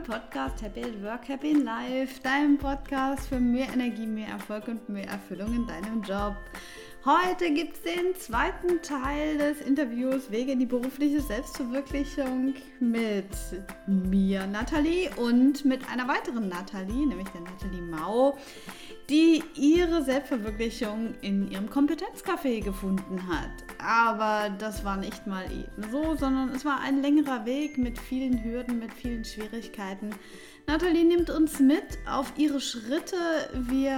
beim Podcast Happy at Work, Happy in Life, deinem Podcast für mehr Energie, mehr Erfolg und mehr Erfüllung in deinem Job. Heute gibt es den zweiten Teil des Interviews Wege in die berufliche Selbstverwirklichung mit mir, Nathalie, und mit einer weiteren Nathalie, nämlich der Nathalie Mau, die ihre Selbstverwirklichung in ihrem Kompetenzcafé gefunden hat. Aber das war nicht mal so, sondern es war ein längerer Weg mit vielen Hürden, mit vielen Schwierigkeiten. Nathalie nimmt uns mit auf ihre Schritte wie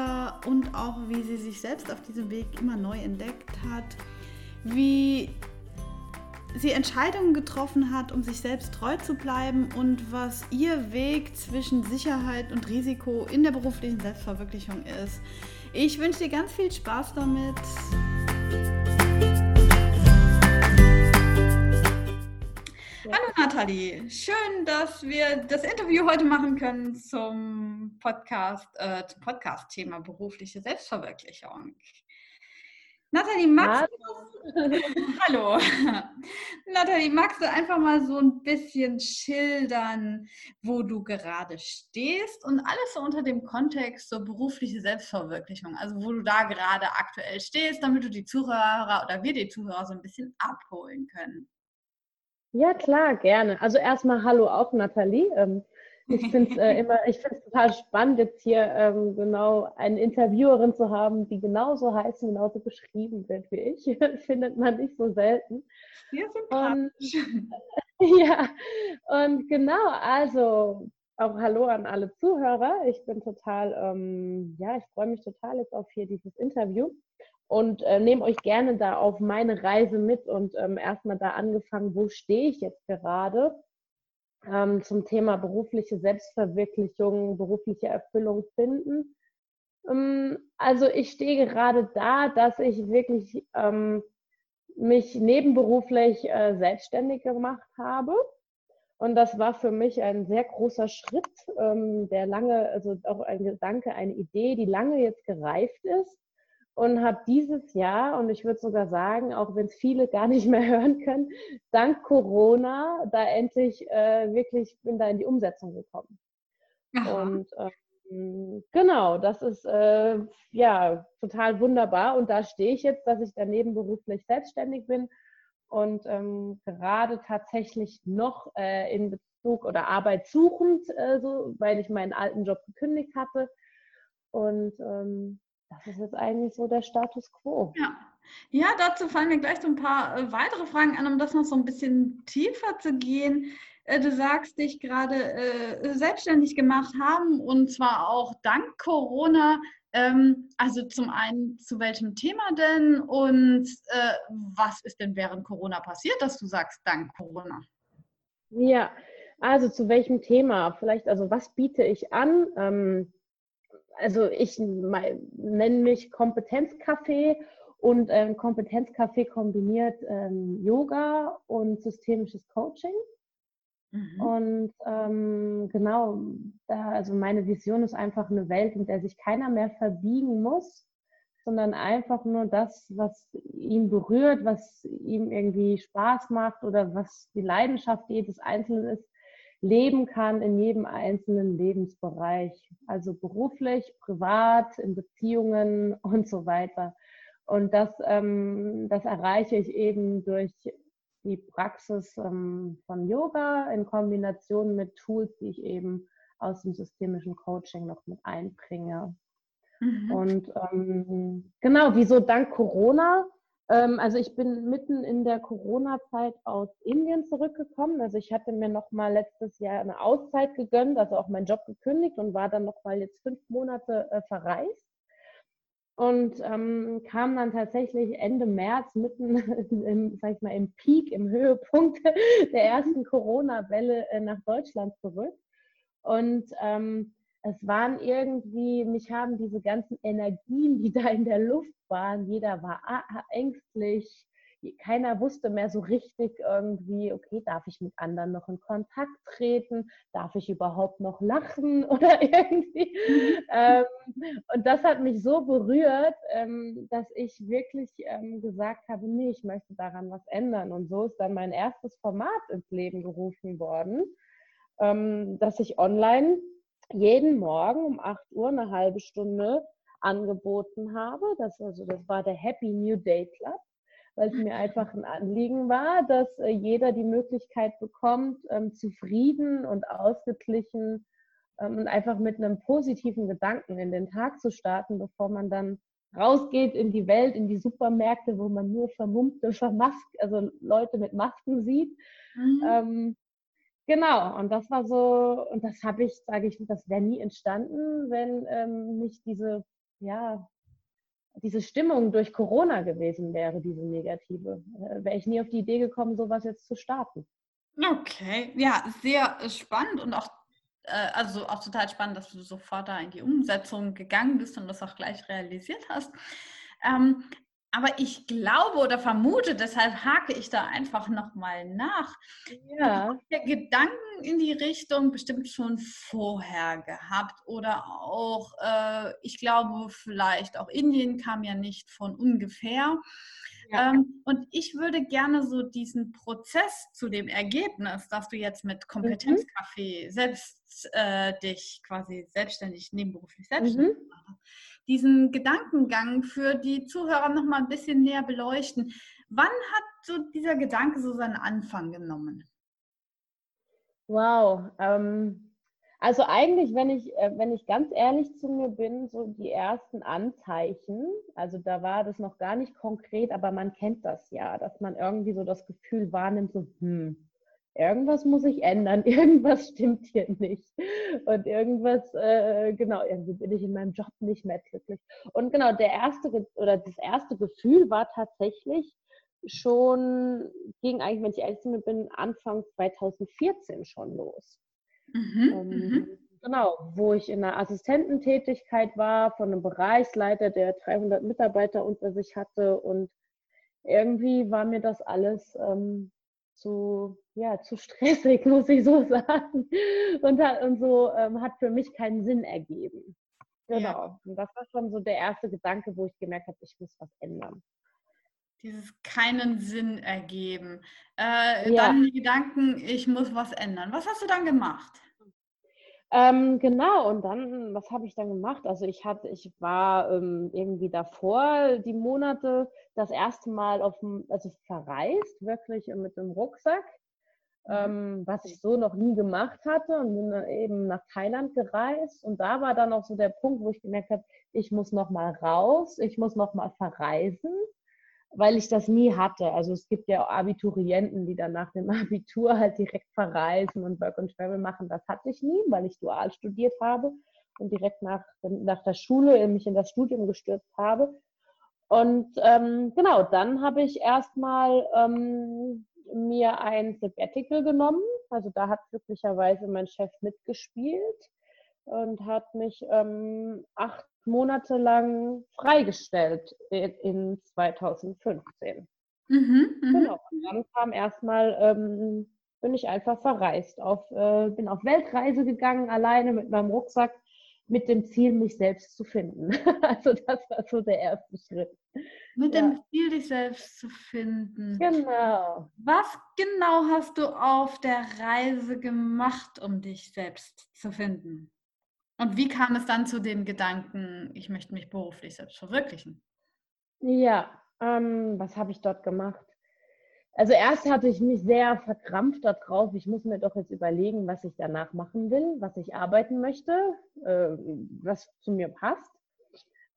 und auch wie sie sich selbst auf diesem Weg immer neu entdeckt hat, wie sie Entscheidungen getroffen hat, um sich selbst treu zu bleiben und was ihr Weg zwischen Sicherheit und Risiko in der beruflichen Selbstverwirklichung ist. Ich wünsche dir ganz viel Spaß damit. Hallo Nathalie, schön, dass wir das Interview heute machen können zum Podcast, äh, Podcast-Thema berufliche Selbstverwirklichung. Nathalie, magst du, hallo. Nathalie, magst du einfach mal so ein bisschen schildern, wo du gerade stehst und alles so unter dem Kontext so berufliche Selbstverwirklichung, also wo du da gerade aktuell stehst, damit du die Zuhörer oder wir die Zuhörer so ein bisschen abholen können. Ja, klar, gerne. Also erstmal Hallo auch, Nathalie. Ähm, ich finde es äh, immer, ich finde es total spannend, jetzt hier ähm, genau eine Interviewerin zu haben, die genauso heißt und genauso beschrieben wird wie ich. Findet man nicht so selten. Ja, sympathisch. Und, ja, und genau, also auch Hallo an alle Zuhörer. Ich bin total, ähm, ja, ich freue mich total jetzt auf hier dieses Interview und äh, nehme euch gerne da auf meine Reise mit und ähm, erstmal da angefangen, wo stehe ich jetzt gerade ähm, zum Thema berufliche Selbstverwirklichung, berufliche Erfüllung finden. Ähm, also ich stehe gerade da, dass ich wirklich ähm, mich nebenberuflich äh, selbstständig gemacht habe. Und das war für mich ein sehr großer Schritt, ähm, der lange, also auch ein Gedanke, eine Idee, die lange jetzt gereift ist und habe dieses Jahr, und ich würde sogar sagen, auch wenn es viele gar nicht mehr hören können, dank Corona da endlich äh, wirklich bin da in die Umsetzung gekommen. Aha. Und ähm, genau, das ist äh, ja total wunderbar. Und da stehe ich jetzt, dass ich daneben beruflich selbstständig bin und ähm, gerade tatsächlich noch äh, in Bezug oder Arbeit suchend, äh, so, weil ich meinen alten Job gekündigt hatte. Und ähm, das ist jetzt eigentlich so der Status quo. Ja. Ja, dazu fallen mir gleich so ein paar äh, weitere Fragen an, um das noch so ein bisschen tiefer zu gehen. Äh, du sagst, dich gerade äh, selbstständig gemacht haben und zwar auch dank Corona. Ähm, also zum einen, zu welchem Thema denn und äh, was ist denn während Corona passiert, dass du sagst, dank Corona? Ja, also zu welchem Thema? Vielleicht, also was biete ich an? Ähm, also ich nenne mich Kompetenzcafé und ähm, Kompetenzcafé kombiniert ähm, Yoga und systemisches Coaching. Mhm. Und ähm, genau, da, also meine Vision ist einfach eine Welt, in der sich keiner mehr verbiegen muss, sondern einfach nur das, was ihn berührt, was ihm irgendwie Spaß macht oder was die Leidenschaft jedes Einzelnen ist, leben kann in jedem einzelnen Lebensbereich, also beruflich, privat, in Beziehungen und so weiter. Und das, ähm, das erreiche ich eben durch die Praxis ähm, von Yoga in Kombination mit Tools, die ich eben aus dem systemischen Coaching noch mit einbringe. Mhm. Und ähm, genau, wieso dank Corona also ich bin mitten in der Corona-Zeit aus Indien zurückgekommen. Also ich hatte mir noch mal letztes Jahr eine Auszeit gegönnt, also auch meinen Job gekündigt und war dann noch mal jetzt fünf Monate äh, verreist und ähm, kam dann tatsächlich Ende März mitten im, sag ich mal, im Peak, im Höhepunkt der ersten Corona-Welle äh, nach Deutschland zurück. Und ähm, es waren irgendwie, mich haben diese ganzen Energien, die da in der Luft waren, jeder war ängstlich, keiner wusste mehr so richtig irgendwie, okay, darf ich mit anderen noch in Kontakt treten? Darf ich überhaupt noch lachen oder irgendwie? Mhm. ähm, und das hat mich so berührt, ähm, dass ich wirklich ähm, gesagt habe, nee, ich möchte daran was ändern. Und so ist dann mein erstes Format ins Leben gerufen worden ähm, dass ich online jeden Morgen um 8 Uhr eine halbe Stunde angeboten habe. Das, also, das war der Happy New Day Club, weil es mir einfach ein Anliegen war, dass äh, jeder die Möglichkeit bekommt, ähm, zufrieden und ausgeglichen ähm, und einfach mit einem positiven Gedanken in den Tag zu starten, bevor man dann rausgeht in die Welt, in die Supermärkte, wo man nur vermummte, vermask, also Leute mit Masken sieht. Mhm. Genau, und das war so, und das habe ich, sage ich, das wäre nie entstanden, wenn ähm, nicht diese, ja, diese Stimmung durch Corona gewesen wäre, diese negative. Äh, wäre ich nie auf die Idee gekommen, sowas jetzt zu starten. Okay, ja, sehr spannend und auch äh, also auch total spannend, dass du sofort da in die Umsetzung gegangen bist und das auch gleich realisiert hast. Ähm, aber ich glaube oder vermute, deshalb hake ich da einfach nochmal nach. Ja. Der Gedanken in die Richtung bestimmt schon vorher gehabt oder auch, äh, ich glaube, vielleicht auch Indien kam ja nicht von ungefähr. Ähm, und ich würde gerne so diesen Prozess zu dem Ergebnis, dass du jetzt mit Kompetenzcafé mhm. selbst äh, dich quasi selbstständig, nebenberuflich selbstständig mhm. machst, diesen Gedankengang für die Zuhörer noch mal ein bisschen näher beleuchten. Wann hat so dieser Gedanke so seinen Anfang genommen? Wow, ähm, also eigentlich, wenn ich, äh, wenn ich ganz ehrlich zu mir bin, so die ersten Anzeichen, also da war das noch gar nicht konkret, aber man kennt das ja, dass man irgendwie so das Gefühl wahrnimmt, so, hm, irgendwas muss ich ändern, irgendwas stimmt hier nicht. Und irgendwas, äh, genau, irgendwie bin ich in meinem Job nicht mehr glücklich. Und genau, der erste oder das erste Gefühl war tatsächlich schon, ging eigentlich, wenn ich ehrlich bin, Anfang 2014 schon los. Mhm, ähm, mhm, genau, wo ich in einer Assistententätigkeit war von einem Bereichsleiter, der 300 Mitarbeiter unter sich hatte und irgendwie war mir das alles ähm, zu, ja, zu stressig, muss ich so sagen. Und, und so ähm, hat für mich keinen Sinn ergeben. Genau. Ja. Und das war schon so der erste Gedanke, wo ich gemerkt habe, ich muss was ändern dieses keinen Sinn ergeben. Äh, ja. Dann die Gedanken, ich muss was ändern. Was hast du dann gemacht? Ähm, genau, und dann, was habe ich dann gemacht? Also ich hatte, ich war ähm, irgendwie davor die Monate das erste Mal auf also verreist, wirklich mit dem Rucksack, mhm. ähm, was ich so noch nie gemacht hatte und bin eben nach Thailand gereist. Und da war dann auch so der Punkt, wo ich gemerkt habe, ich muss noch mal raus, ich muss noch mal verreisen weil ich das nie hatte. Also es gibt ja Abiturienten, die dann nach dem Abitur halt direkt verreisen und Work and Travel machen. Das hatte ich nie, weil ich dual studiert habe und direkt nach, nach der Schule mich in das Studium gestürzt habe. Und ähm, genau, dann habe ich erstmal ähm, mir ein Sabbatical genommen. Also da hat glücklicherweise mein Chef mitgespielt und hat mich ähm, acht Monate lang freigestellt in 2015. Mhm, mhm, genau. Und dann kam erstmal, ähm, bin ich einfach verreist. Auf, äh, bin auf Weltreise gegangen, alleine mit meinem Rucksack, mit dem Ziel, mich selbst zu finden. also das war so der erste Schritt. Mit ja. dem Ziel, dich selbst zu finden. Genau. Was genau hast du auf der Reise gemacht, um dich selbst zu finden? Und wie kam es dann zu dem Gedanken, ich möchte mich beruflich selbst verwirklichen? Ja, ähm, was habe ich dort gemacht? Also erst hatte ich mich sehr verkrampft darauf, ich muss mir doch jetzt überlegen, was ich danach machen will, was ich arbeiten möchte, äh, was zu mir passt.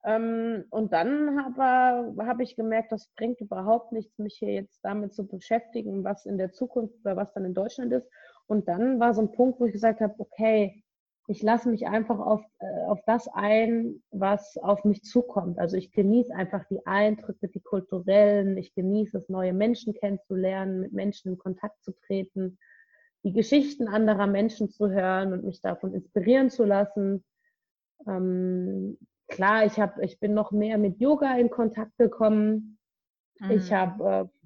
Ähm, und dann habe hab ich gemerkt, das bringt überhaupt nichts, mich hier jetzt damit zu beschäftigen, was in der Zukunft oder was dann in Deutschland ist. Und dann war so ein Punkt, wo ich gesagt habe, okay, ich lasse mich einfach auf, äh, auf das ein, was auf mich zukommt. Also ich genieße einfach die Eindrücke, die kulturellen, ich genieße es, neue Menschen kennenzulernen, mit Menschen in Kontakt zu treten, die Geschichten anderer Menschen zu hören und mich davon inspirieren zu lassen. Ähm, klar, ich, hab, ich bin noch mehr mit Yoga in Kontakt gekommen. Mhm. Ich habe äh,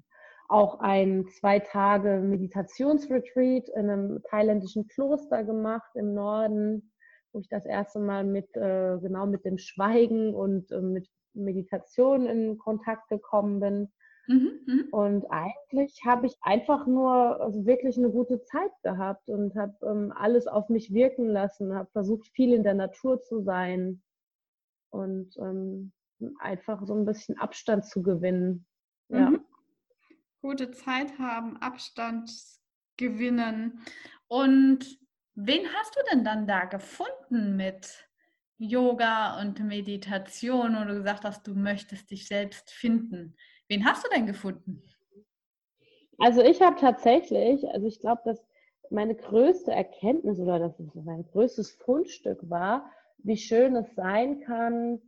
auch ein zwei Tage Meditationsretreat in einem thailändischen Kloster gemacht im Norden, wo ich das erste Mal mit äh, genau mit dem Schweigen und äh, mit Meditation in Kontakt gekommen bin. Mhm, mhm. Und eigentlich habe ich einfach nur also wirklich eine gute Zeit gehabt und habe ähm, alles auf mich wirken lassen, habe versucht, viel in der Natur zu sein und ähm, einfach so ein bisschen Abstand zu gewinnen. Ja. Mhm. Gute Zeit haben, Abstand gewinnen. Und wen hast du denn dann da gefunden mit Yoga und Meditation, wo du gesagt hast, du möchtest dich selbst finden? Wen hast du denn gefunden? Also ich habe tatsächlich, also ich glaube, dass meine größte Erkenntnis oder das mein größtes Fundstück war, wie schön es sein kann,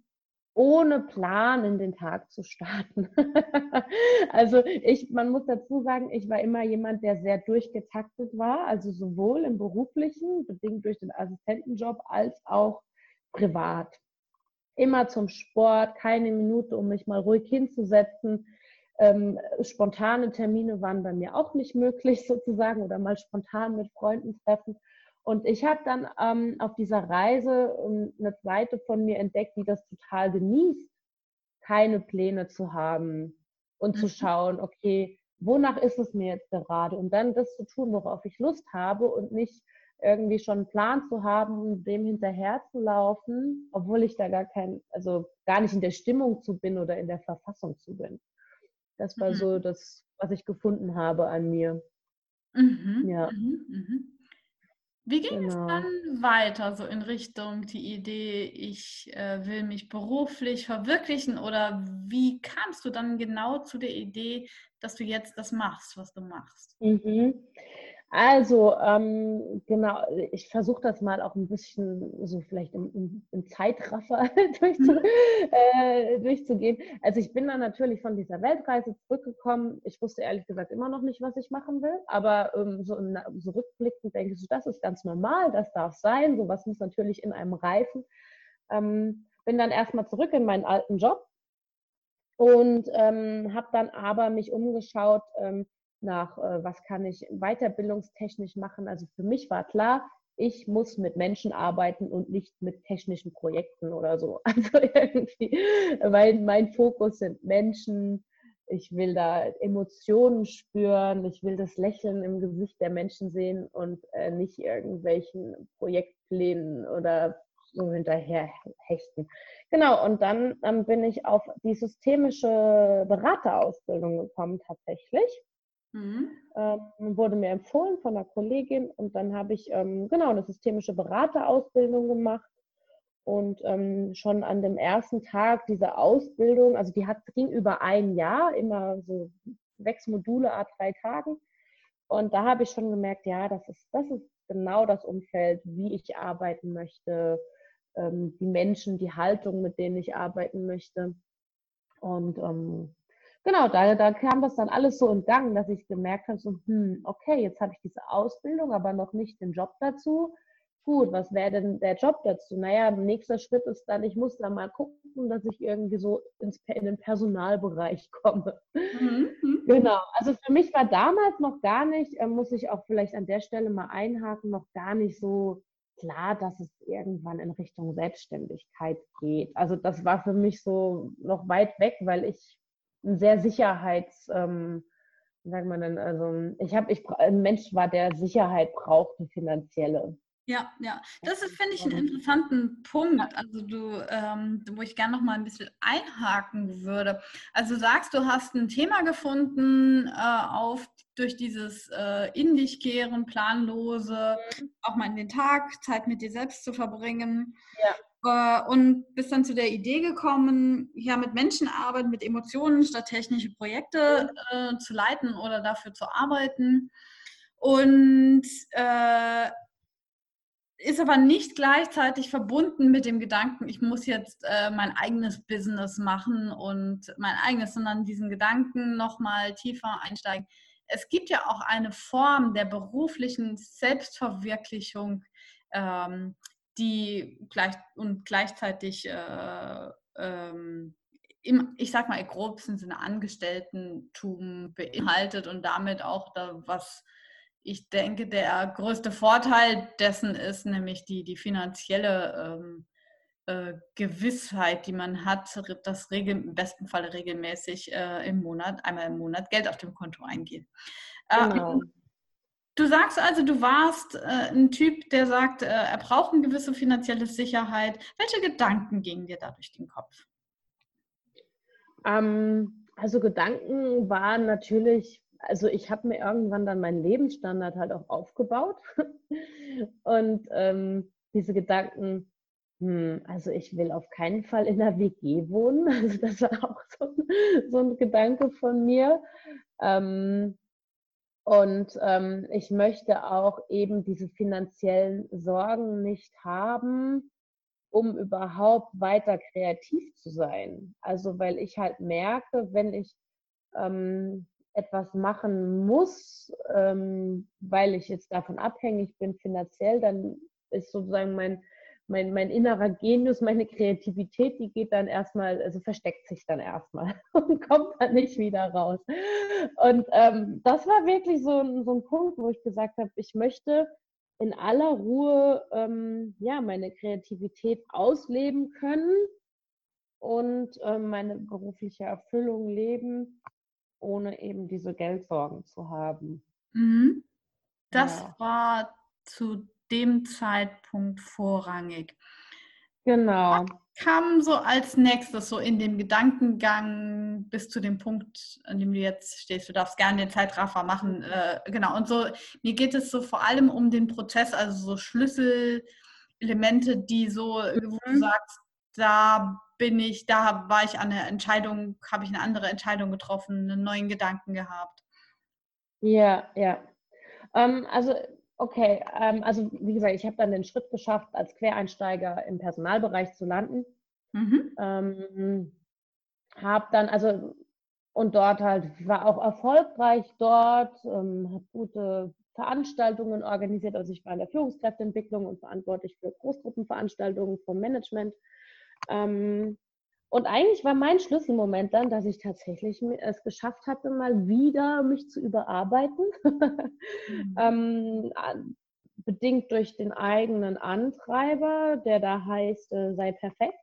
ohne Plan in den Tag zu starten. also ich, man muss dazu sagen, ich war immer jemand, der sehr durchgetaktet war, also sowohl im beruflichen, bedingt durch den Assistentenjob, als auch privat immer zum Sport, keine Minute, um mich mal ruhig hinzusetzen. Ähm, spontane Termine waren bei mir auch nicht möglich sozusagen oder mal spontan mit Freunden treffen. Und ich habe dann ähm, auf dieser Reise ähm, eine Seite von mir entdeckt, die das total genießt, keine Pläne zu haben und mhm. zu schauen, okay, wonach ist es mir jetzt gerade? Und dann das zu tun, worauf ich Lust habe und nicht irgendwie schon einen Plan zu haben und dem hinterher zu laufen, obwohl ich da gar kein, also gar nicht in der Stimmung zu bin oder in der Verfassung zu bin. Das war mhm. so das, was ich gefunden habe an mir. Mhm. Ja. Mhm. Wie ging genau. es dann weiter, so in Richtung die Idee, ich äh, will mich beruflich verwirklichen oder wie kamst du dann genau zu der Idee, dass du jetzt das machst, was du machst? Mhm. Also, ähm, genau, ich versuche das mal auch ein bisschen so vielleicht im, im, im Zeitraffer durchzu, mhm. äh, durchzugehen. Also ich bin dann natürlich von dieser Weltreise zurückgekommen. Ich wusste ehrlich gesagt immer noch nicht, was ich machen will, aber ähm, so, im, so rückblickend denke ich, das ist ganz normal, das darf sein, sowas muss natürlich in einem reifen. Ähm, bin dann erstmal zurück in meinen alten Job und ähm, habe dann aber mich umgeschaut, ähm, nach, äh, was kann ich weiterbildungstechnisch machen. Also für mich war klar, ich muss mit Menschen arbeiten und nicht mit technischen Projekten oder so. Also irgendwie, weil mein Fokus sind Menschen. Ich will da Emotionen spüren. Ich will das Lächeln im Gesicht der Menschen sehen und äh, nicht irgendwelchen Projektplänen oder so hinterher hechten. Genau, und dann ähm, bin ich auf die systemische Beraterausbildung gekommen tatsächlich. Mhm. Ähm, wurde mir empfohlen von einer Kollegin und dann habe ich ähm, genau eine systemische Beraterausbildung gemacht und ähm, schon an dem ersten Tag dieser Ausbildung, also die hat, ging über ein Jahr, immer so sechs Module a drei Tagen und da habe ich schon gemerkt, ja, das ist, das ist genau das Umfeld, wie ich arbeiten möchte, ähm, die Menschen, die Haltung, mit denen ich arbeiten möchte und ähm, genau, da, da kam das dann alles so in Gang, dass ich gemerkt habe, so, hm, okay, jetzt habe ich diese Ausbildung, aber noch nicht den Job dazu. Gut, was wäre denn der Job dazu? Naja, nächster Schritt ist dann, ich muss dann mal gucken, dass ich irgendwie so ins, in den Personalbereich komme. Mhm. mhm. Genau, also für mich war damals noch gar nicht, äh, muss ich auch vielleicht an der Stelle mal einhaken, noch gar nicht so klar, dass es irgendwann in Richtung Selbstständigkeit geht. Also das war für mich so noch weit weg, weil ich ein sehr Sicherheits, ähm, wie sagt man denn, also ich habe, ich ein Mensch war, der Sicherheit brauchte, finanzielle. Ja, ja, das ist, finde ich, einen interessanten Punkt, also du, ähm, wo ich gerne noch mal ein bisschen einhaken würde. Also sagst, du hast ein Thema gefunden äh, auf durch dieses äh, in dich kehren, planlose, mhm. auch mal in den Tag Zeit mit dir selbst zu verbringen. Ja. Äh, und bist dann zu der Idee gekommen, ja, mit Menschen arbeiten, mit Emotionen statt technische Projekte äh, zu leiten oder dafür zu arbeiten. Und äh, ist aber nicht gleichzeitig verbunden mit dem Gedanken, ich muss jetzt äh, mein eigenes Business machen und mein eigenes, sondern diesen Gedanken nochmal tiefer einsteigen. Es gibt ja auch eine Form der beruflichen Selbstverwirklichung, ähm, die gleich und gleichzeitig äh, ähm, im, ich sag mal, im grobsten Sinne Angestelltentum beinhaltet und damit auch da, was ich denke, der größte Vorteil dessen ist, nämlich die, die finanzielle ähm, äh, Gewissheit, die man hat, dass regel, im besten Fall regelmäßig äh, im Monat, einmal im Monat Geld auf dem Konto eingeht. Äh, genau. Du sagst also, du warst äh, ein Typ, der sagt, äh, er braucht eine gewisse finanzielle Sicherheit. Welche Gedanken gingen dir da durch den Kopf? Ähm, also Gedanken waren natürlich, also ich habe mir irgendwann dann meinen Lebensstandard halt auch aufgebaut. Und ähm, diese Gedanken, hm, also ich will auf keinen Fall in der WG wohnen. Also das war auch so, so ein Gedanke von mir. Ähm, und ähm, ich möchte auch eben diese finanziellen Sorgen nicht haben, um überhaupt weiter kreativ zu sein. Also weil ich halt merke, wenn ich ähm, etwas machen muss, ähm, weil ich jetzt davon abhängig bin finanziell, dann ist sozusagen mein mein, mein innerer Genius, meine Kreativität, die geht dann erstmal, also versteckt sich dann erstmal und kommt dann nicht wieder raus. Und ähm, das war wirklich so ein, so ein Punkt, wo ich gesagt habe, ich möchte in aller Ruhe ähm, ja, meine Kreativität ausleben können und ähm, meine berufliche Erfüllung leben, ohne eben diese Geldsorgen zu haben. Mhm. Das ja. war zu dem Zeitpunkt vorrangig. Genau. Was kam so als nächstes so in dem Gedankengang bis zu dem Punkt, an dem du jetzt stehst? Du darfst gerne den Zeitraffer machen. Äh, genau. Und so, mir geht es so vor allem um den Prozess, also so Schlüsselelemente, die so, wo du mhm. sagst, da bin ich, da war ich an der Entscheidung, habe ich eine andere Entscheidung getroffen, einen neuen Gedanken gehabt. Ja, ja. Ähm, also Okay, ähm, also wie gesagt, ich habe dann den Schritt geschafft, als Quereinsteiger im Personalbereich zu landen. Mhm. Ähm, habe dann, also und dort halt, war auch erfolgreich dort, ähm, habe gute Veranstaltungen organisiert. Also ich war in der Führungskräfteentwicklung und verantwortlich für Großgruppenveranstaltungen vom Management. Ähm, und eigentlich war mein Schlüsselmoment dann, dass ich tatsächlich es geschafft hatte, mal wieder mich zu überarbeiten. mhm. ähm, bedingt durch den eigenen Antreiber, der da heißt, äh, sei perfekt.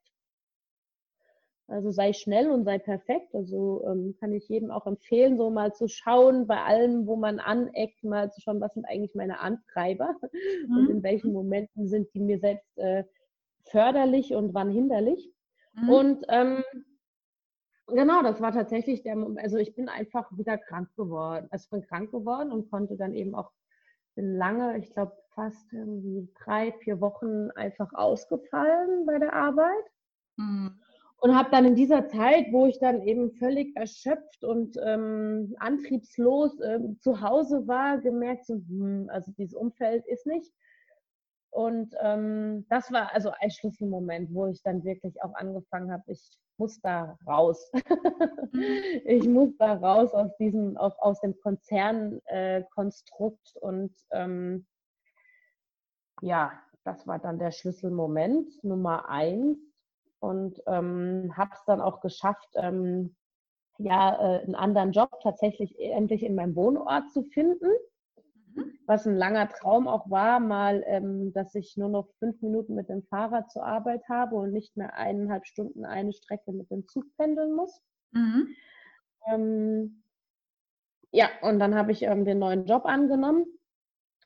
Also sei schnell und sei perfekt. Also ähm, kann ich jedem auch empfehlen, so mal zu schauen, bei allem, wo man aneckt, mal zu schauen, was sind eigentlich meine Antreiber mhm. und in welchen Momenten sind die mir selbst äh, förderlich und wann hinderlich. Mhm. Und ähm, genau, das war tatsächlich der Moment. Also ich bin einfach wieder krank geworden. Also ich bin krank geworden und konnte dann eben auch, lange, ich glaube fast irgendwie drei, vier Wochen einfach ausgefallen bei der Arbeit. Mhm. Und habe dann in dieser Zeit, wo ich dann eben völlig erschöpft und ähm, antriebslos äh, zu Hause war, gemerkt, so, hm, also dieses Umfeld ist nicht und ähm, das war also ein Schlüsselmoment, wo ich dann wirklich auch angefangen habe, ich muss da raus. Mhm. ich muss da raus aus diesem, auch aus dem Konzernkonstrukt. Äh, und ähm, ja, das war dann der Schlüsselmoment Nummer eins. Und ähm, habe es dann auch geschafft, ähm, ja, äh, einen anderen Job tatsächlich endlich in meinem Wohnort zu finden was ein langer Traum auch war, mal, ähm, dass ich nur noch fünf Minuten mit dem Fahrrad zur Arbeit habe und nicht mehr eineinhalb Stunden eine Strecke mit dem Zug pendeln muss. Mhm. Ähm, ja, und dann habe ich ähm, den neuen Job angenommen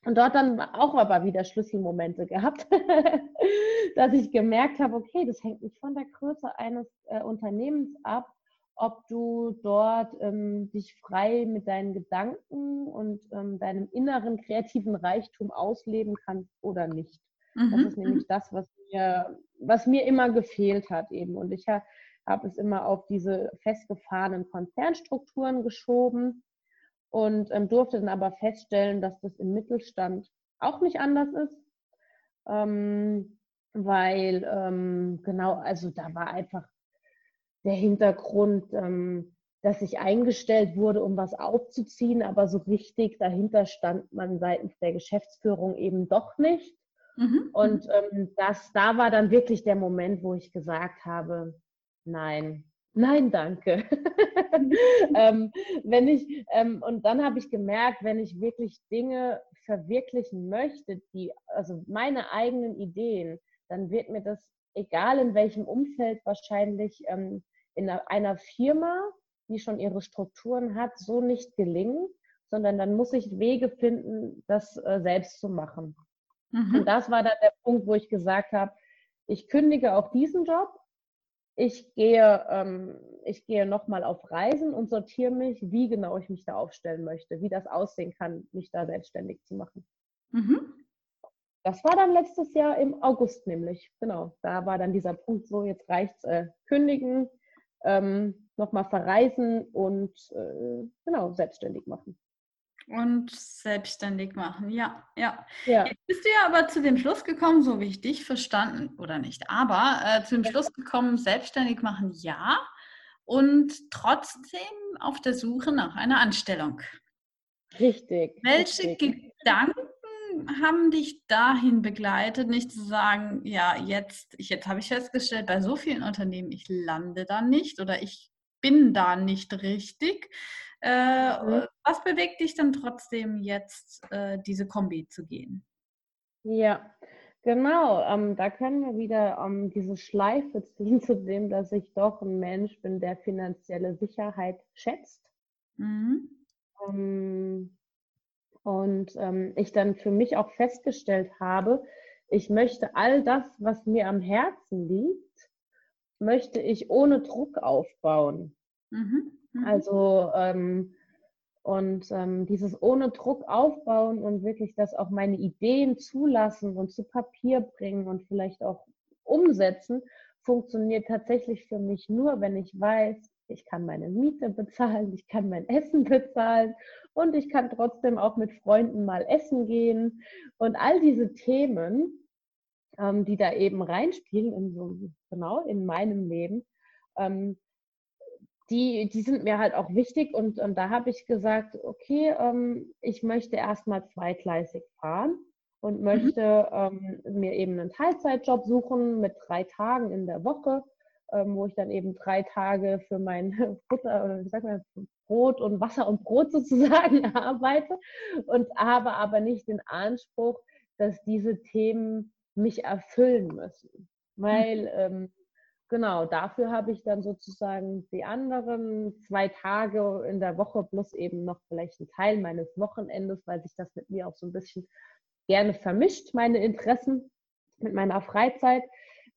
und dort dann auch aber wieder Schlüsselmomente gehabt, dass ich gemerkt habe, okay, das hängt nicht von der Größe eines äh, Unternehmens ab, ob du dort ähm, dich frei mit deinen Gedanken und ähm, deinem inneren kreativen Reichtum ausleben kannst oder nicht. Mhm. Das ist nämlich mhm. das, was mir, was mir immer gefehlt hat eben. Und ich ha, habe es immer auf diese festgefahrenen Konzernstrukturen geschoben und ähm, durfte dann aber feststellen, dass das im Mittelstand auch nicht anders ist. Ähm, weil ähm, genau, also da war einfach der Hintergrund, ähm, dass ich eingestellt wurde, um was aufzuziehen, aber so richtig dahinter stand man seitens der Geschäftsführung eben doch nicht. Mhm. Und ähm, das, da war dann wirklich der Moment, wo ich gesagt habe, nein, nein, danke. ähm, wenn ich, ähm, und dann habe ich gemerkt, wenn ich wirklich Dinge verwirklichen möchte, die, also meine eigenen Ideen, dann wird mir das egal in welchem Umfeld, wahrscheinlich ähm, in einer Firma, die schon ihre Strukturen hat, so nicht gelingen, sondern dann muss ich Wege finden, das äh, selbst zu machen. Mhm. Und das war dann der Punkt, wo ich gesagt habe, ich kündige auch diesen Job, ich gehe, ähm, ich gehe nochmal auf Reisen und sortiere mich, wie genau ich mich da aufstellen möchte, wie das aussehen kann, mich da selbstständig zu machen. Mhm. Das war dann letztes Jahr im August nämlich, genau. Da war dann dieser Punkt so, jetzt reicht's äh, kündigen, ähm, nochmal verreisen und äh, genau, selbstständig machen. Und selbstständig machen, ja, ja, ja. Jetzt bist du ja aber zu dem Schluss gekommen, so wie ich dich verstanden, oder nicht, aber äh, zu dem Schluss gekommen, selbstständig machen, ja, und trotzdem auf der Suche nach einer Anstellung. Richtig. Welche richtig. Gedanken haben dich dahin begleitet, nicht zu sagen, ja, jetzt, jetzt habe ich festgestellt, bei so vielen Unternehmen, ich lande da nicht oder ich bin da nicht richtig. Äh, mhm. Was bewegt dich dann trotzdem jetzt, äh, diese Kombi zu gehen? Ja, genau. Ähm, da können wir wieder ähm, diese Schleife ziehen zu dem, dass ich doch ein Mensch bin, der finanzielle Sicherheit schätzt. Mhm. Ähm, und ähm, ich dann für mich auch festgestellt habe, ich möchte all das, was mir am Herzen liegt, möchte ich ohne Druck aufbauen. Mhm. Mhm. Also ähm, und ähm, dieses ohne Druck aufbauen und wirklich das auch meine Ideen zulassen und zu Papier bringen und vielleicht auch umsetzen, funktioniert tatsächlich für mich nur, wenn ich weiß, ich kann meine Miete bezahlen, ich kann mein Essen bezahlen und ich kann trotzdem auch mit Freunden mal essen gehen. Und all diese Themen, ähm, die da eben reinspielen, in so, genau in meinem Leben, ähm, die, die sind mir halt auch wichtig. Und, und da habe ich gesagt, okay, ähm, ich möchte erstmal zweigleisig fahren und mhm. möchte mhm. mir eben einen Teilzeitjob suchen mit drei Tagen in der Woche ähm, wo ich dann eben drei Tage für mein Futter oder wie sagt man, Brot und Wasser und Brot sozusagen arbeite und habe aber nicht den Anspruch, dass diese Themen mich erfüllen müssen. Weil, ähm, genau, dafür habe ich dann sozusagen die anderen zwei Tage in der Woche plus eben noch vielleicht einen Teil meines Wochenendes, weil sich das mit mir auch so ein bisschen gerne vermischt, meine Interessen mit meiner Freizeit.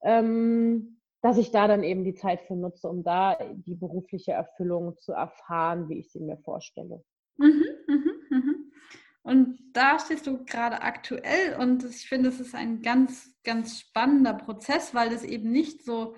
Ähm, dass ich da dann eben die Zeit für nutze, um da die berufliche Erfüllung zu erfahren, wie ich sie mir vorstelle. Mhm, mhm, mhm. Und da stehst du gerade aktuell und ich finde, es ist ein ganz, ganz spannender Prozess, weil es eben nicht so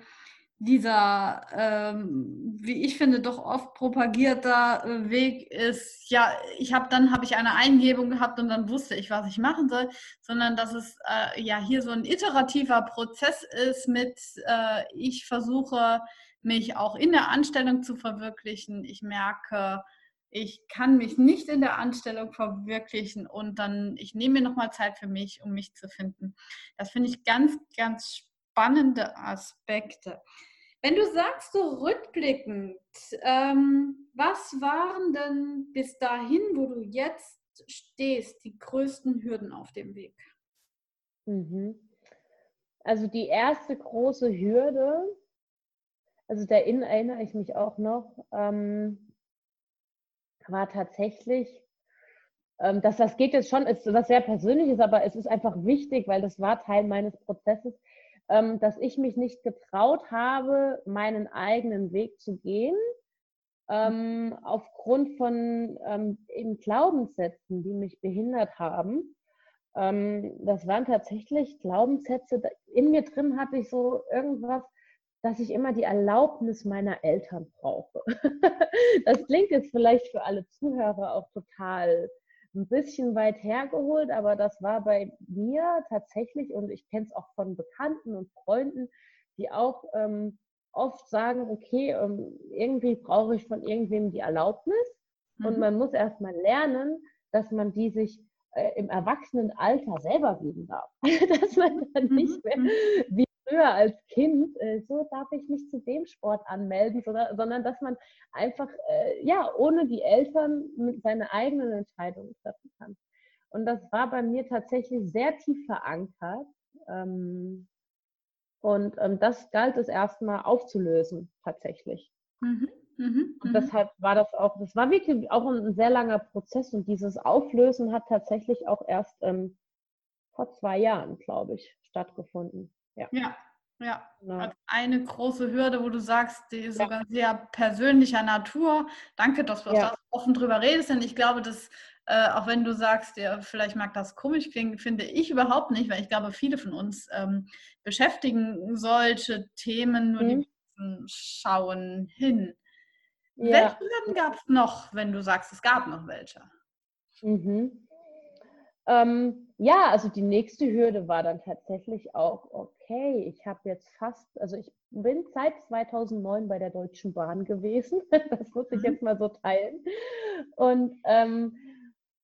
dieser, ähm, wie ich finde, doch oft propagierter äh, Weg ist, ja, ich habe dann habe ich eine Eingebung gehabt und dann wusste ich, was ich machen soll, sondern dass es äh, ja hier so ein iterativer Prozess ist mit, äh, ich versuche mich auch in der Anstellung zu verwirklichen. Ich merke, ich kann mich nicht in der Anstellung verwirklichen und dann, ich nehme mir nochmal Zeit für mich, um mich zu finden. Das finde ich ganz, ganz spannende Aspekte. Wenn du sagst, so rückblickend, ähm, was waren denn bis dahin, wo du jetzt stehst, die größten Hürden auf dem Weg? Mhm. Also die erste große Hürde, also da erinnere ich mich auch noch, ähm, war tatsächlich, ähm, dass das geht jetzt schon, ist was sehr Persönliches, aber es ist einfach wichtig, weil das war Teil meines Prozesses, ähm, dass ich mich nicht getraut habe, meinen eigenen Weg zu gehen, ähm, aufgrund von ähm, eben Glaubenssätzen, die mich behindert haben. Ähm, das waren tatsächlich Glaubenssätze. In mir drin hatte ich so irgendwas, dass ich immer die Erlaubnis meiner Eltern brauche. das klingt jetzt vielleicht für alle Zuhörer auch total ein bisschen weit hergeholt, aber das war bei mir tatsächlich, und ich kenne es auch von Bekannten und Freunden, die auch ähm, oft sagen, okay, ähm, irgendwie brauche ich von irgendwem die Erlaubnis. Mhm. Und man muss erstmal lernen, dass man die sich äh, im Erwachsenenalter selber geben darf. dass man dann mhm. nicht mehr mhm. wie früher als Kind, äh, so darf ich mich zu dem Sport anmelden, sondern dass man einfach, äh, ja, ohne die Eltern seine eigenen Entscheidungen treffen kann. Und das war bei mir tatsächlich sehr tief verankert. Ähm, Und ähm, das galt es erstmal aufzulösen, tatsächlich. Mhm. Mhm. Und mhm. deshalb war das auch, das war wirklich auch ein sehr langer Prozess und dieses Auflösen hat tatsächlich auch erst ähm, vor zwei Jahren, glaube ich, stattgefunden. Ja, ja. ja. Genau. Also eine große Hürde, wo du sagst, die ist ja. sogar sehr persönlicher Natur. Danke, dass du ja. da offen drüber redest, denn ich glaube, dass äh, auch wenn du sagst, ja, vielleicht mag das komisch klingen, finde ich überhaupt nicht, weil ich glaube, viele von uns ähm, beschäftigen solche Themen, nur mhm. die schauen hin. Ja. Welche Hürden gab es noch, wenn du sagst, es gab noch welche? Mhm. Ähm, ja, also die nächste Hürde war dann tatsächlich auch, okay, ich habe jetzt fast, also ich bin seit 2009 bei der Deutschen Bahn gewesen, das muss ich mhm. jetzt mal so teilen. Und ähm,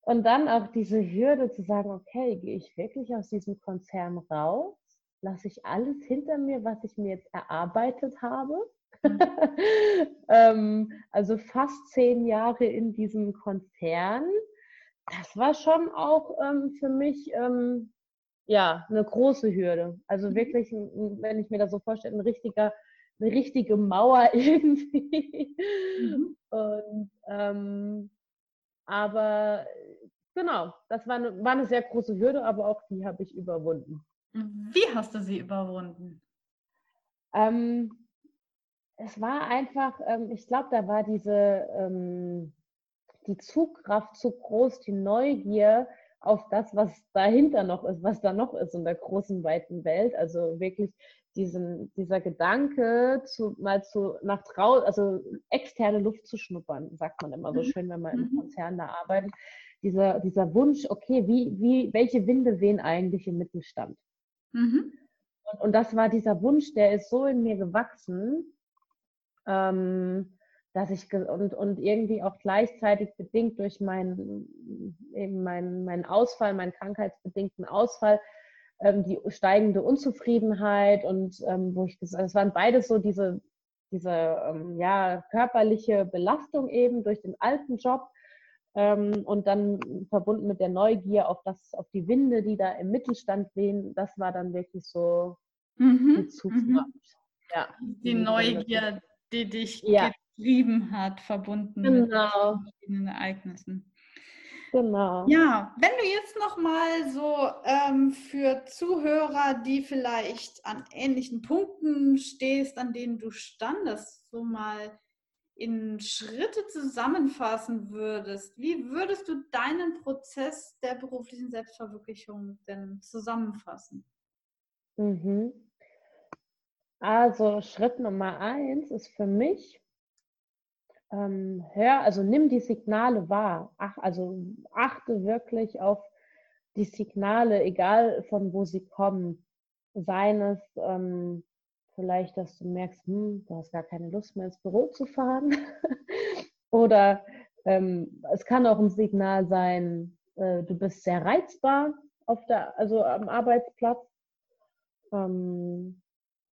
und dann auch diese Hürde zu sagen, okay, gehe ich wirklich aus diesem Konzern raus? Lasse ich alles hinter mir, was ich mir jetzt erarbeitet habe? Mhm. ähm, also fast zehn Jahre in diesem Konzern. Das war schon auch ähm, für mich ähm, ja eine große Hürde. Also mhm. wirklich, wenn ich mir das so vorstelle, ein richtiger, eine richtige Mauer irgendwie. Mhm. Und ähm, aber genau, das war eine, war eine sehr große Hürde, aber auch die habe ich überwunden. Wie hast du sie überwunden? Ähm, es war einfach, ähm, ich glaube, da war diese ähm, die Zugkraft zu groß, die Neugier auf das, was dahinter noch ist, was da noch ist in der großen, weiten Welt. Also wirklich diesen, dieser Gedanke, zu, mal zu, nach draußen, also externe Luft zu schnuppern, sagt man immer so mhm. schön, wenn man im mhm. Konzern da arbeitet. Dieser, dieser Wunsch, okay, wie, wie, welche Winde wehen eigentlich im Mittelstand? Mhm. Und, und, das war dieser Wunsch, der ist so in mir gewachsen, ähm, dass ich und, und irgendwie auch gleichzeitig bedingt durch meinen eben meinen, meinen Ausfall, meinen krankheitsbedingten Ausfall, ähm, die steigende Unzufriedenheit und ähm, wo ich gesagt, es waren beides so diese diese ähm, ja körperliche Belastung eben durch den alten Job ähm, und dann verbunden mit der Neugier auf das auf die Winde, die da im Mittelstand wehen, das war dann wirklich so mhm. die Zukunft. Mhm. Ja, die Neugier, die dich ja getrieben hat, verbunden genau. mit verschiedenen Ereignissen. Genau. Ja, wenn du jetzt noch mal so ähm, für Zuhörer, die vielleicht an ähnlichen Punkten stehst, an denen du standest, so mal in Schritte zusammenfassen würdest, wie würdest du deinen Prozess der beruflichen Selbstverwirklichung denn zusammenfassen? Mhm. Also Schritt Nummer eins ist für mich, ähm, hör, also nimm die Signale wahr. Ach, also achte wirklich auf die Signale, egal von wo sie kommen. Seien es ähm, vielleicht, dass du merkst, hm, du hast gar keine Lust mehr ins Büro zu fahren. Oder ähm, es kann auch ein Signal sein, äh, du bist sehr reizbar auf der, also am Arbeitsplatz. Ähm,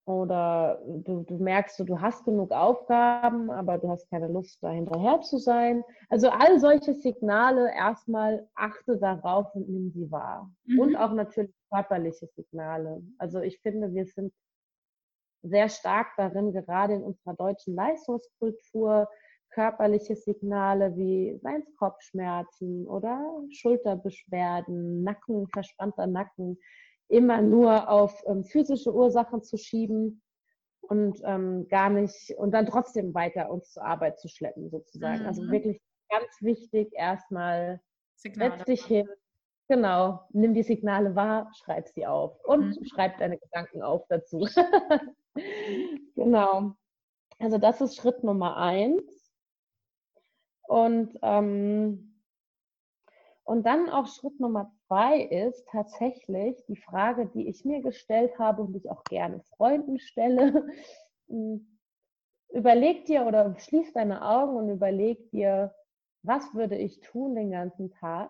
oder du, du merkst, du, hast genug Aufgaben, aber du hast keine Lust, da hinterher zu sein. Also all solche Signale erstmal achte darauf und nimm sie wahr. Mhm. Und auch natürlich körperliche Signale. Also ich finde, wir sind sehr stark darin, gerade in unserer deutschen Leistungskultur, körperliche Signale wie seien es Kopfschmerzen oder Schulterbeschwerden, Nacken, verspannter Nacken, immer nur auf ähm, physische Ursachen zu schieben und ähm, gar nicht und dann trotzdem weiter uns zur Arbeit zu schleppen sozusagen. Also mhm. Also wirklich ganz wichtig erstmal setz dich hin, genau, nimm die Signale wahr, schreib sie auf und mhm. schreib deine Gedanken auf dazu. genau. Also das ist Schritt Nummer eins. Und ähm, und dann auch Schritt Nummer zwei ist tatsächlich die Frage, die ich mir gestellt habe und ich auch gerne Freunden stelle. Hm, überleg dir oder schließ deine Augen und überleg dir, was würde ich tun den ganzen Tag,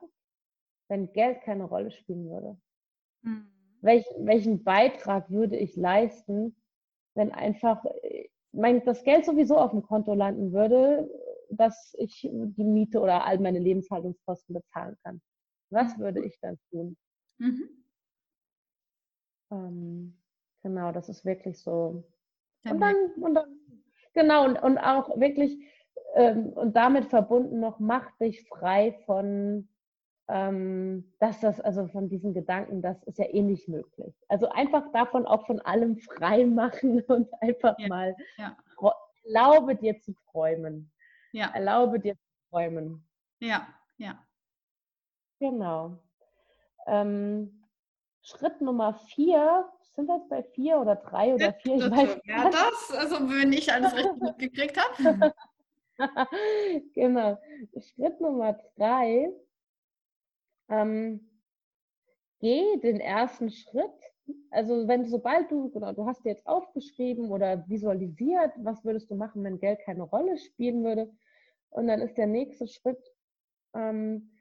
wenn Geld keine Rolle spielen würde? Mhm. Welch, welchen Beitrag würde ich leisten, wenn einfach äh, mein, das Geld sowieso auf dem Konto landen würde, dass ich die Miete oder all meine Lebenshaltungskosten bezahlen kann. Was mhm. würde ich dann tun? Mhm. Ähm, Genau, das ist wirklich so. Und dann, und dann, genau, und, und auch wirklich, ähm, und damit verbunden noch, mach dich frei von, ähm, dass das, also von diesen Gedanken, das ist ja eh nicht möglich. Also einfach davon auch von allem frei machen und einfach ja, mal ja. erlaube dir zu träumen. Ja. Erlaube dir zu träumen. Ja, ja. Genau. Ähm, Schritt Nummer vier, sind das bei vier oder drei oder vier? Ich weiß ja, das, also wenn ich alles richtig mitgekriegt habe. genau. Schritt Nummer drei, ähm, geh den ersten Schritt. Also wenn sobald du, genau, du hast dir jetzt aufgeschrieben oder visualisiert, was würdest du machen, wenn Geld keine Rolle spielen würde? Und dann ist der nächste Schritt, ähm,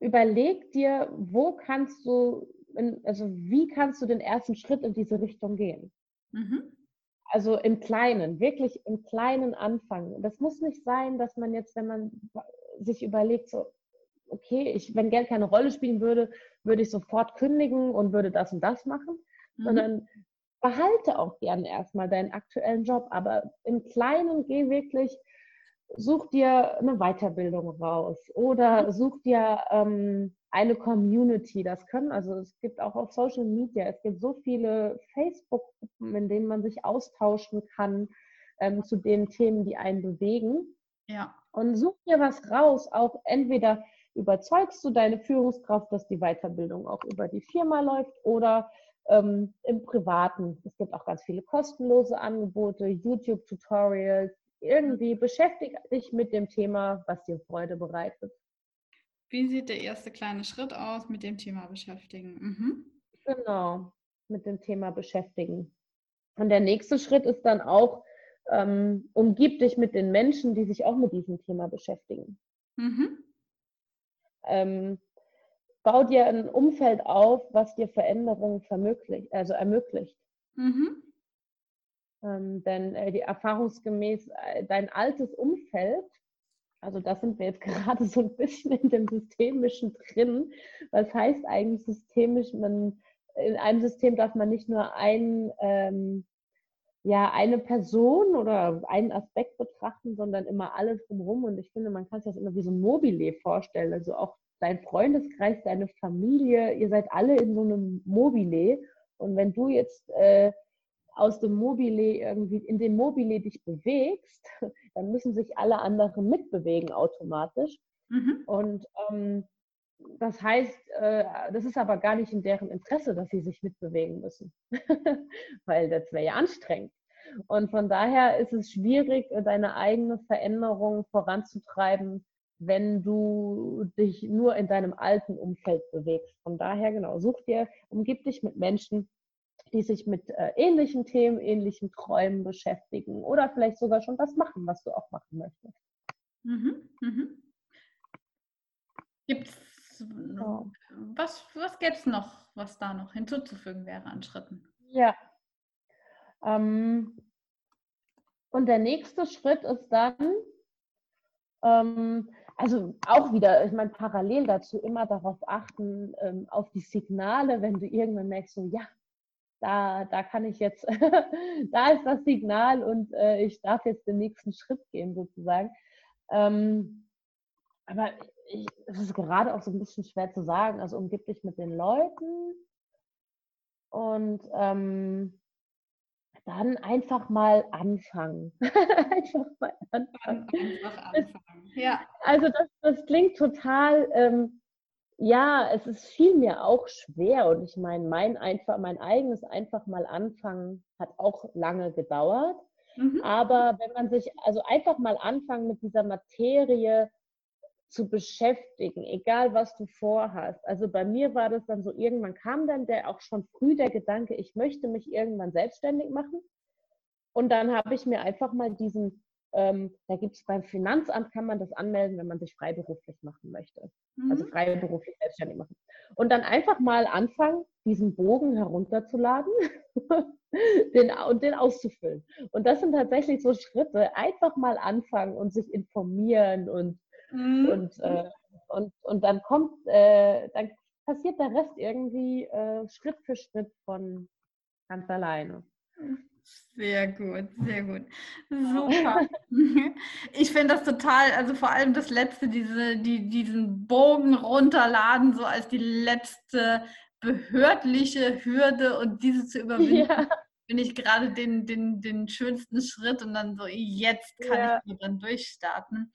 überleg dir, wo kannst du, in, also wie kannst du den ersten Schritt in diese Richtung gehen? Mhm. Also im Kleinen, wirklich im Kleinen anfangen. Das muss nicht sein, dass man jetzt, wenn man sich überlegt, so, okay, ich, wenn Geld keine Rolle spielen würde, würde ich sofort kündigen und würde das und das machen, mhm. sondern behalte auch gerne erstmal deinen aktuellen Job, aber im Kleinen geh wirklich such dir eine Weiterbildung raus oder such dir ähm, eine Community. Das können, also es gibt auch auf Social Media, es gibt so viele Facebook-Gruppen, in denen man sich austauschen kann ähm, zu den Themen, die einen bewegen. Ja. Und such dir was raus, auch entweder überzeugst du deine Führungskraft, dass die Weiterbildung auch über die Firma läuft oder ähm, im Privaten. Es gibt auch ganz viele kostenlose Angebote, YouTube-Tutorials, irgendwie beschäftige dich mit dem Thema, was dir Freude bereitet. Wie sieht der erste kleine Schritt aus mit dem Thema beschäftigen? Mhm. Genau, mit dem Thema beschäftigen. Und der nächste Schritt ist dann auch, ähm, umgib dich mit den Menschen, die sich auch mit diesem Thema beschäftigen. Mhm. Ähm, bau dir ein Umfeld auf, was dir Veränderungen also ermöglicht. Mhm. Ähm, denn äh, die erfahrungsgemäß äh, dein altes Umfeld, also da sind wir jetzt gerade so ein bisschen in dem Systemischen drin. Was heißt eigentlich systemisch? Man, in einem System darf man nicht nur ein, ähm, ja, eine Person oder einen Aspekt betrachten, sondern immer alles drumherum. Und ich finde, man kann sich das immer wie so ein Mobile vorstellen. Also auch dein Freundeskreis, deine Familie, ihr seid alle in so einem Mobile. Und wenn du jetzt äh, aus dem Mobile irgendwie in dem Mobile dich bewegst, dann müssen sich alle anderen mitbewegen automatisch. Mhm. Und ähm, das heißt, äh, das ist aber gar nicht in deren Interesse, dass sie sich mitbewegen müssen, weil das wäre ja anstrengend. Und von daher ist es schwierig, deine eigene Veränderung voranzutreiben, wenn du dich nur in deinem alten Umfeld bewegst. Von daher, genau, such dir, umgib dich mit Menschen, die sich mit äh, ähnlichen Themen, ähnlichen Träumen beschäftigen oder vielleicht sogar schon das machen, was du auch machen möchtest. Mhm, mhm. Gibt's oh. was, was gäbe es noch, was da noch hinzuzufügen wäre an Schritten? Ja. Ähm, und der nächste Schritt ist dann, ähm, also auch wieder, ich meine, parallel dazu immer darauf achten, ähm, auf die Signale, wenn du irgendwann merkst, so, ja, da, da kann ich jetzt, da ist das Signal und äh, ich darf jetzt den nächsten Schritt gehen sozusagen. Ähm, aber es ist gerade auch so ein bisschen schwer zu sagen. Also umgib dich mit den Leuten und ähm, dann einfach mal anfangen. einfach mal anfangen. Einfach anfangen. Ja. Also das, das klingt total ähm, ja, es ist viel mir auch schwer und ich meine, mein einfach, mein eigenes einfach mal anfangen hat auch lange gedauert. Mhm. Aber wenn man sich also einfach mal anfangen mit dieser Materie zu beschäftigen, egal was du vorhast. Also bei mir war das dann so, irgendwann kam dann der auch schon früh der Gedanke, ich möchte mich irgendwann selbstständig machen. Und dann habe ich mir einfach mal diesen ähm, da gibt es beim Finanzamt, kann man das anmelden, wenn man sich freiberuflich machen möchte. Also mhm. Also freiberuflich selbstständig machen. Und dann einfach mal anfangen, diesen Bogen herunterzuladen den, und den auszufüllen. Und das sind tatsächlich so Schritte. Einfach mal anfangen und sich informieren und, mhm. und, äh, und, und dann kommt, äh, dann passiert der Rest irgendwie äh, Schritt für Schritt von ganz alleine. Sehr gut, sehr gut. Super. Ich finde das total, also vor allem das letzte, diese, die, diesen Bogen runterladen, so als die letzte behördliche Hürde und diese zu überwinden, ja. finde ich gerade den, den, den schönsten Schritt und dann so, jetzt kann ja. ich dann durchstarten.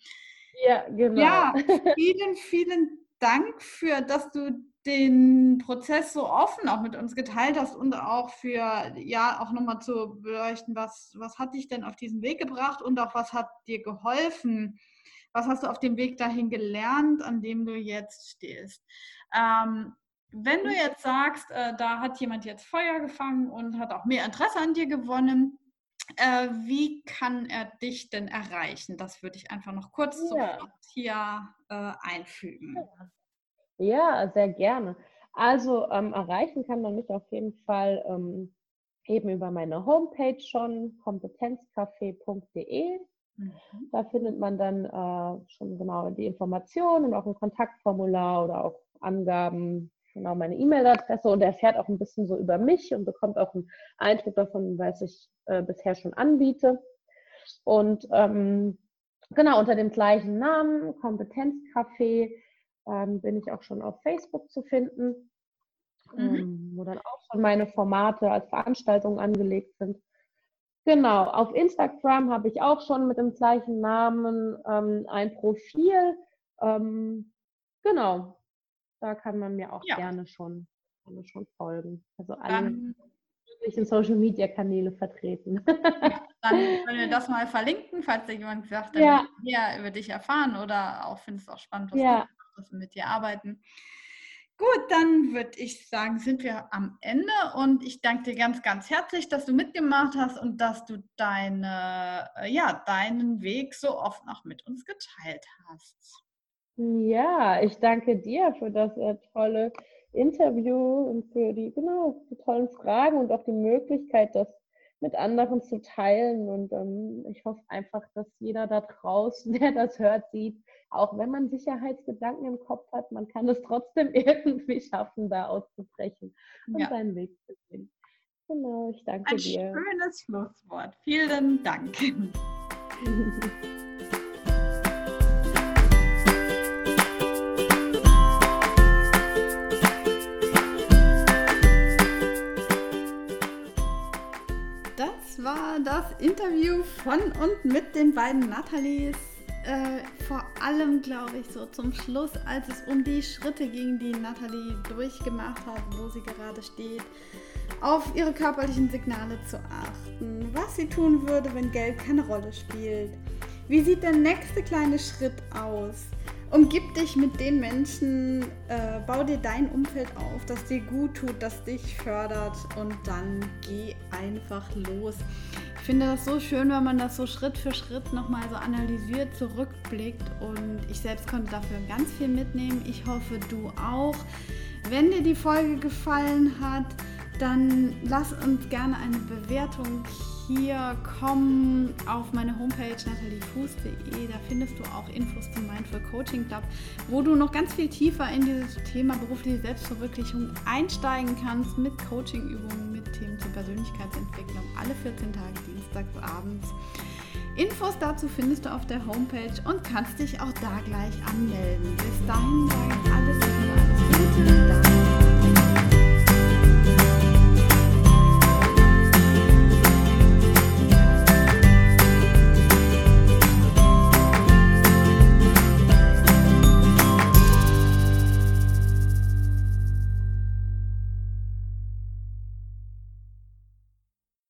Ja, genau. Ja, vielen, vielen Dank für, dass du den Prozess so offen auch mit uns geteilt hast und auch für, ja, auch nochmal zu beleuchten, was, was hat dich denn auf diesen Weg gebracht und auch was hat dir geholfen? Was hast du auf dem Weg dahin gelernt, an dem du jetzt stehst? Ähm, wenn du jetzt sagst, äh, da hat jemand jetzt Feuer gefangen und hat auch mehr Interesse an dir gewonnen, äh, wie kann er dich denn erreichen? Das würde ich einfach noch kurz ja. hier äh, einfügen. Ja. Ja, sehr gerne. Also ähm, erreichen kann man mich auf jeden Fall ähm, eben über meine Homepage schon, kompetenzcafé.de. Mhm. Da findet man dann äh, schon genau die Informationen und auch ein Kontaktformular oder auch Angaben, genau meine E-Mail-Adresse und erfährt auch ein bisschen so über mich und bekommt auch einen Eindruck davon, was ich äh, bisher schon anbiete. Und ähm, genau unter dem gleichen Namen, Kompetenzcafé, ähm, bin ich auch schon auf Facebook zu finden, mhm. ähm, wo dann auch schon meine Formate als Veranstaltungen angelegt sind. Genau, auf Instagram habe ich auch schon mit dem gleichen Namen ähm, ein Profil. Ähm, genau, da kann man mir auch ja. gerne schon, gerne schon folgen. Also alle möglichen Social Media Kanäle vertreten. dann können wir das mal verlinken, falls da jemand sagt, dann ja. mehr über dich erfahren oder auch findest du auch spannend, was ja. du mit dir arbeiten. Gut, dann würde ich sagen, sind wir am Ende und ich danke dir ganz, ganz herzlich, dass du mitgemacht hast und dass du deine, äh, ja, deinen Weg so oft noch mit uns geteilt hast. Ja, ich danke dir für das äh, tolle Interview und für die, genau, die tollen Fragen und auch die Möglichkeit, das mit anderen zu teilen. Und ähm, ich hoffe einfach, dass jeder da draußen, der das hört, sieht, auch wenn man Sicherheitsgedanken im Kopf hat, man kann es trotzdem irgendwie schaffen, da auszubrechen und ja. seinen Weg zu gehen. Genau, ich danke Ein dir. Ein schönes Schlusswort. Vielen Dank. war das Interview von und mit den beiden Nathalies äh, vor allem, glaube ich, so zum Schluss, als es um die Schritte ging, die Nathalie durchgemacht hat, wo sie gerade steht, auf ihre körperlichen Signale zu achten, was sie tun würde, wenn Geld keine Rolle spielt. Wie sieht der nächste kleine Schritt aus? Umgib dich mit den Menschen, äh, bau dir dein Umfeld auf, das dir gut tut, das dich fördert und dann geh einfach los. Ich finde das so schön, wenn man das so Schritt für Schritt nochmal so analysiert, zurückblickt und ich selbst konnte dafür ganz viel mitnehmen. Ich hoffe, du auch. Wenn dir die Folge gefallen hat, dann lass uns gerne eine Bewertung hier komm auf meine Homepage nataliefuß.de. Da findest du auch Infos zum Mindful Coaching Club, wo du noch ganz viel tiefer in dieses Thema berufliche Selbstverwirklichung einsteigen kannst mit Coachingübungen, mit Themen zur Persönlichkeitsentwicklung, alle 14 Tage dienstags abends. Infos dazu findest du auf der Homepage und kannst dich auch da gleich anmelden. Bis dahin sage ich alles Gute, alles Gute.